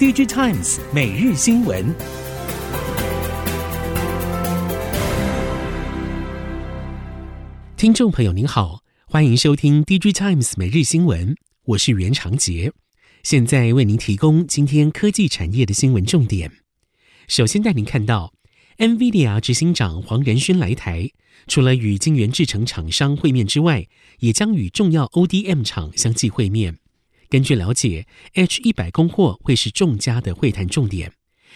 D J Times 每日新闻，听众朋友您好，欢迎收听 D J Times 每日新闻，我是袁长杰，现在为您提供今天科技产业的新闻重点。首先带您看到，NVIDIA 执行长黄仁勋来台，除了与晶圆制成厂商会面之外，也将与重要 ODM 厂相继会面。根据了解，H100 供货会是众家的会谈重点，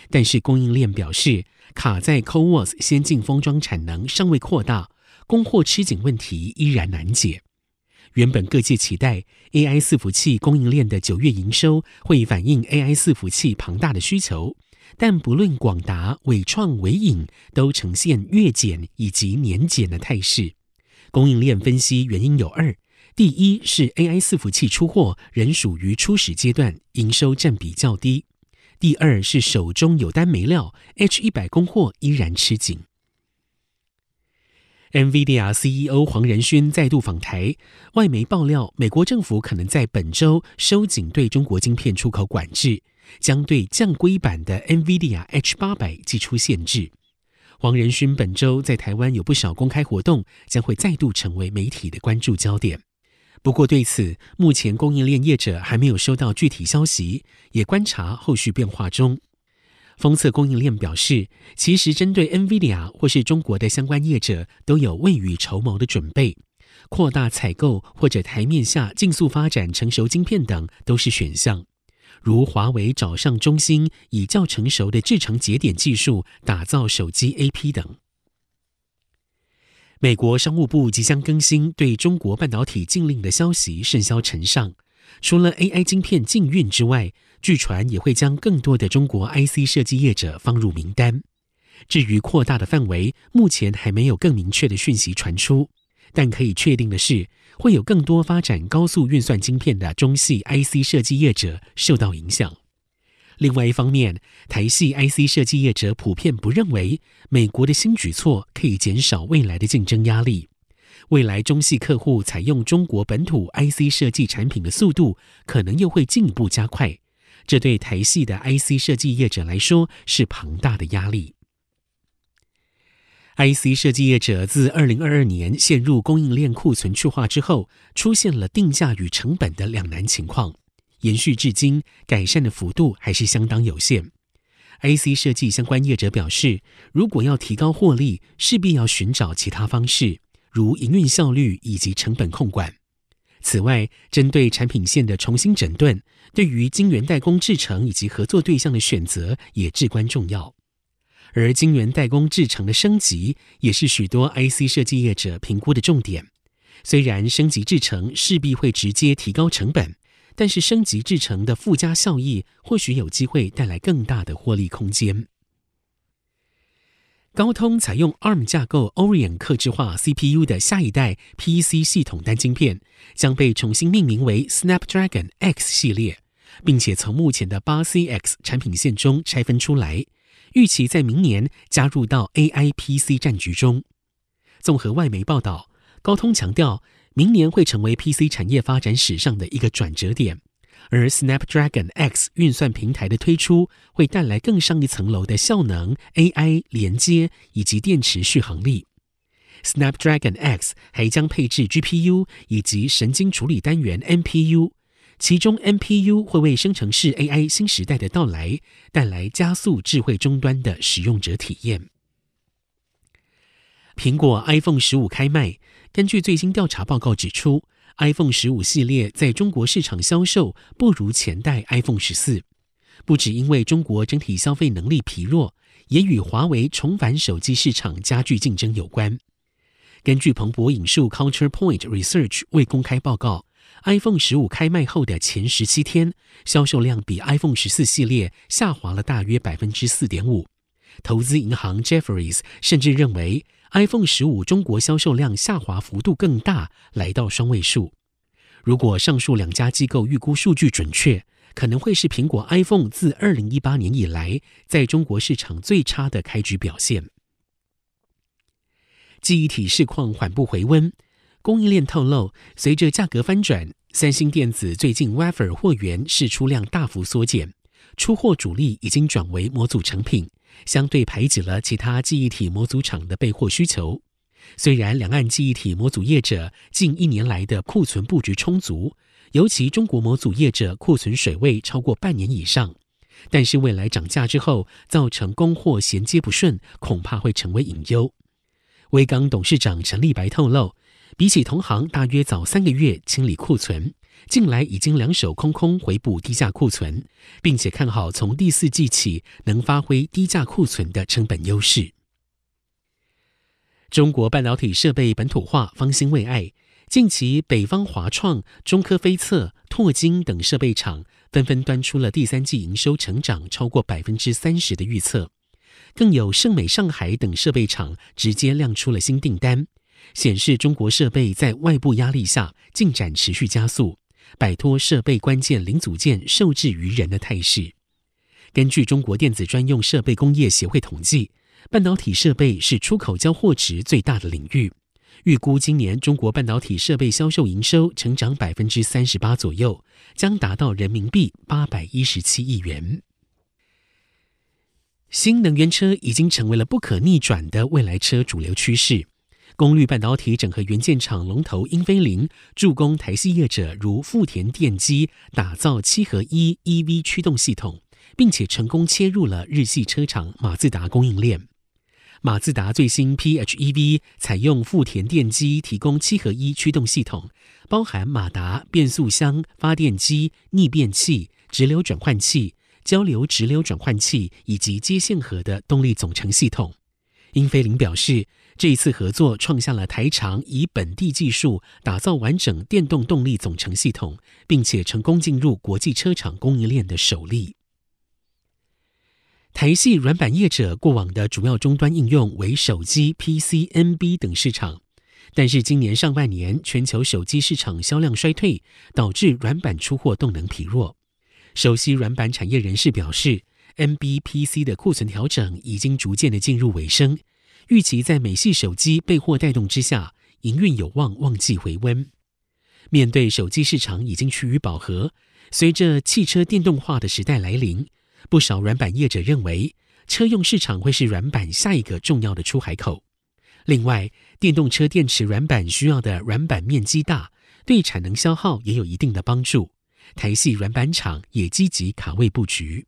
但是供应链表示，卡在 CoWoS 先进封装产能尚未扩大，供货吃紧问题依然难解。原本各界期待 AI 伺服器供应链的九月营收会反映 AI 伺服器庞大的需求，但不论广达、伟创、伟影都呈现月减以及年减的态势。供应链分析原因有二。第一是 AI 伺服器出货仍属于初始阶段，营收占比较低；第二是手中有单没料，H100 供货依然吃紧。NVIDIA CEO 黄仁勋再度访台，外媒爆料，美国政府可能在本周收紧对中国晶片出口管制，将对降规版的 NVIDIA H800 祭出限制。黄仁勋本周在台湾有不少公开活动，将会再度成为媒体的关注焦点。不过，对此目前供应链业者还没有收到具体消息，也观察后续变化中。封测供应链表示，其实针对 NVIDIA 或是中国的相关业者都有未雨绸缪的准备，扩大采购或者台面下竞速发展成熟晶片等都是选项。如华为找上中兴，以较成熟的制程节点技术打造手机 AP 等。美国商务部即将更新对中国半导体禁令的消息甚嚣尘上，除了 AI 晶片禁运之外，据传也会将更多的中国 IC 设计业者放入名单。至于扩大的范围，目前还没有更明确的讯息传出，但可以确定的是，会有更多发展高速运算晶片的中系 IC 设计业者受到影响。另外一方面，台系 IC 设计业者普遍不认为美国的新举措可以减少未来的竞争压力。未来中系客户采用中国本土 IC 设计产品的速度，可能又会进一步加快。这对台系的 IC 设计业者来说是庞大的压力。IC 设计业者自二零二二年陷入供应链库存去化之后，出现了定价与成本的两难情况。延续至今，改善的幅度还是相当有限。IC 设计相关业者表示，如果要提高获利，势必要寻找其他方式，如营运效率以及成本控管。此外，针对产品线的重新整顿，对于晶圆代工制程以及合作对象的选择也至关重要。而晶圆代工制程的升级，也是许多 IC 设计业者评估的重点。虽然升级制程势必会直接提高成本。但是升级制成的附加效益，或许有机会带来更大的获利空间。高通采用 ARM 架构 Oryon 客制化 CPU 的下一代 PC 系统单晶片，将被重新命名为 Snapdragon X 系列，并且从目前的 8CX 产品线中拆分出来，预期在明年加入到 AI PC 战局中。综合外媒报道，高通强调，明年会成为 PC 产业发展史上的一个转折点，而 Snapdragon X 运算平台的推出会带来更上一层楼的效能、AI 连接以及电池续航力。Snapdragon X 还将配置 GPU 以及神经处理单元 NPU，其中 NPU 会为生成式 AI 新时代的到来带来加速智慧终端的使用者体验。苹果 iPhone 十五开卖。根据最新调查报告指出，iPhone 十五系列在中国市场销售不如前代 iPhone 十四，不只因为中国整体消费能力疲弱，也与华为重返手机市场加剧竞争有关。根据彭博引述 Culture Point Research 未公开报告，iPhone 十五开卖后的前十七天，销售量比 iPhone 十四系列下滑了大约百分之四点五。投资银行 Jefferies 甚至认为。iPhone 十五中国销售量下滑幅度更大，来到双位数。如果上述两家机构预估数据准确，可能会是苹果 iPhone 自二零一八年以来在中国市场最差的开局表现。记忆体市况缓步回温，供应链透露，随着价格翻转，三星电子最近 Wafer 货源释出量大幅缩减，出货主力已经转为模组成品，相对排挤了其他记忆体模组厂的备货需求。虽然两岸记忆体模组业者近一年来的库存布局充足，尤其中国模组业者库存水位超过半年以上，但是未来涨价之后造成供货衔接不顺，恐怕会成为隐忧。威刚董事长陈立白透露，比起同行大约早三个月清理库存。近来已经两手空空回补低价库存，并且看好从第四季起能发挥低价库存的成本优势。中国半导体设备本土化方兴未艾，近期北方华创、中科飞测、拓晶等设备厂纷纷端出了第三季营收成长超过百分之三十的预测，更有盛美上海等设备厂直接亮出了新订单，显示中国设备在外部压力下进展持续加速。摆脱设备关键零组件受制于人的态势。根据中国电子专用设备工业协会统计，半导体设备是出口交货值最大的领域。预估今年中国半导体设备销售营收成长百分之三十八左右，将达到人民币八百一十七亿元。新能源车已经成为了不可逆转的未来车主流趋势。功率半导体整合元件厂龙头英飞凌助攻台系业者如富田电机打造七合一 EV 驱动系统，并且成功切入了日系车厂马自达供应链。马自达最新 PHEV 采用富田电机提供七合一驱动系统，包含马达、变速箱、发电机、逆变器、直流转换器、交流直流转换器以及接线盒的动力总成系统。英飞凌表示，这一次合作创下了台厂以本地技术打造完整电动动力总成系统，并且成功进入国际车厂供应链的首例。台系软板业者过往的主要终端应用为手机、PC、NB 等市场，但是今年上半年全球手机市场销量衰退，导致软板出货动能疲弱。熟悉软板产业人士表示，NB、PC 的库存调整已经逐渐的进入尾声。预期在美系手机备货带动之下，营运有望旺季回温。面对手机市场已经趋于饱和，随着汽车电动化的时代来临，不少软板业者认为，车用市场会是软板下一个重要的出海口。另外，电动车电池软板需要的软板面积大，对产能消耗也有一定的帮助。台系软板厂也积极卡位布局。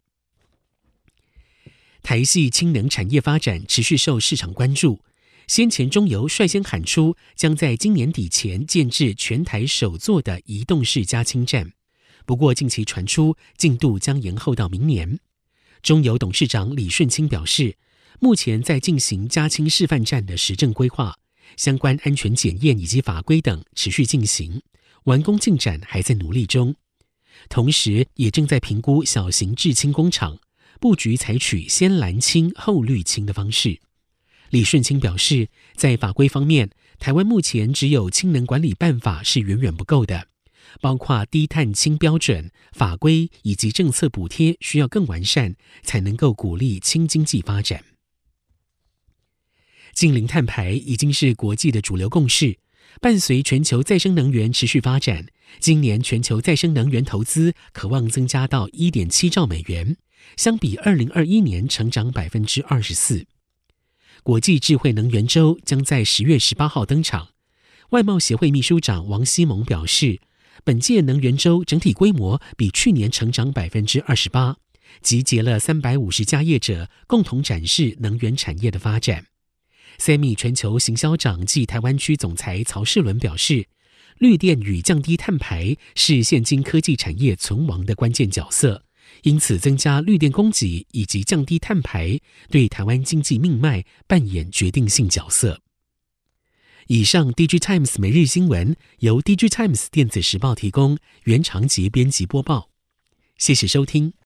台系氢能产业发展持续受市场关注。先前中油率先喊出，将在今年底前建置全台首座的移动式加氢站。不过近期传出进度将延后到明年。中油董事长李顺清表示，目前在进行加氢示范站的实证规划，相关安全检验以及法规等持续进行，完工进展还在努力中。同时，也正在评估小型制氢工厂。布局采取先蓝氢后绿氢的方式。李顺清表示，在法规方面，台湾目前只有氢能管理办法是远远不够的，包括低碳氢标准、法规以及政策补贴需要更完善，才能够鼓励氢经济发展。近零碳排已经是国际的主流共识，伴随全球再生能源持续发展，今年全球再生能源投资可望增加到一点七兆美元。相比二零二一年成长百分之二十四，国际智慧能源周将在十月十八号登场。外贸协会秘书长王希蒙表示，本届能源周整体规模比去年成长百分之二十八，集结了三百五十家业者共同展示能源产业的发展。Semi 全球行销长暨台湾区总裁曹世伦表示，绿电与降低碳排是现今科技产业存亡的关键角色。因此，增加绿电供给以及降低碳排，对台湾经济命脉扮演决定性角色。以上，DG Times 每日新闻由 DG Times 电子时报提供，原长节编辑播报。谢谢收听。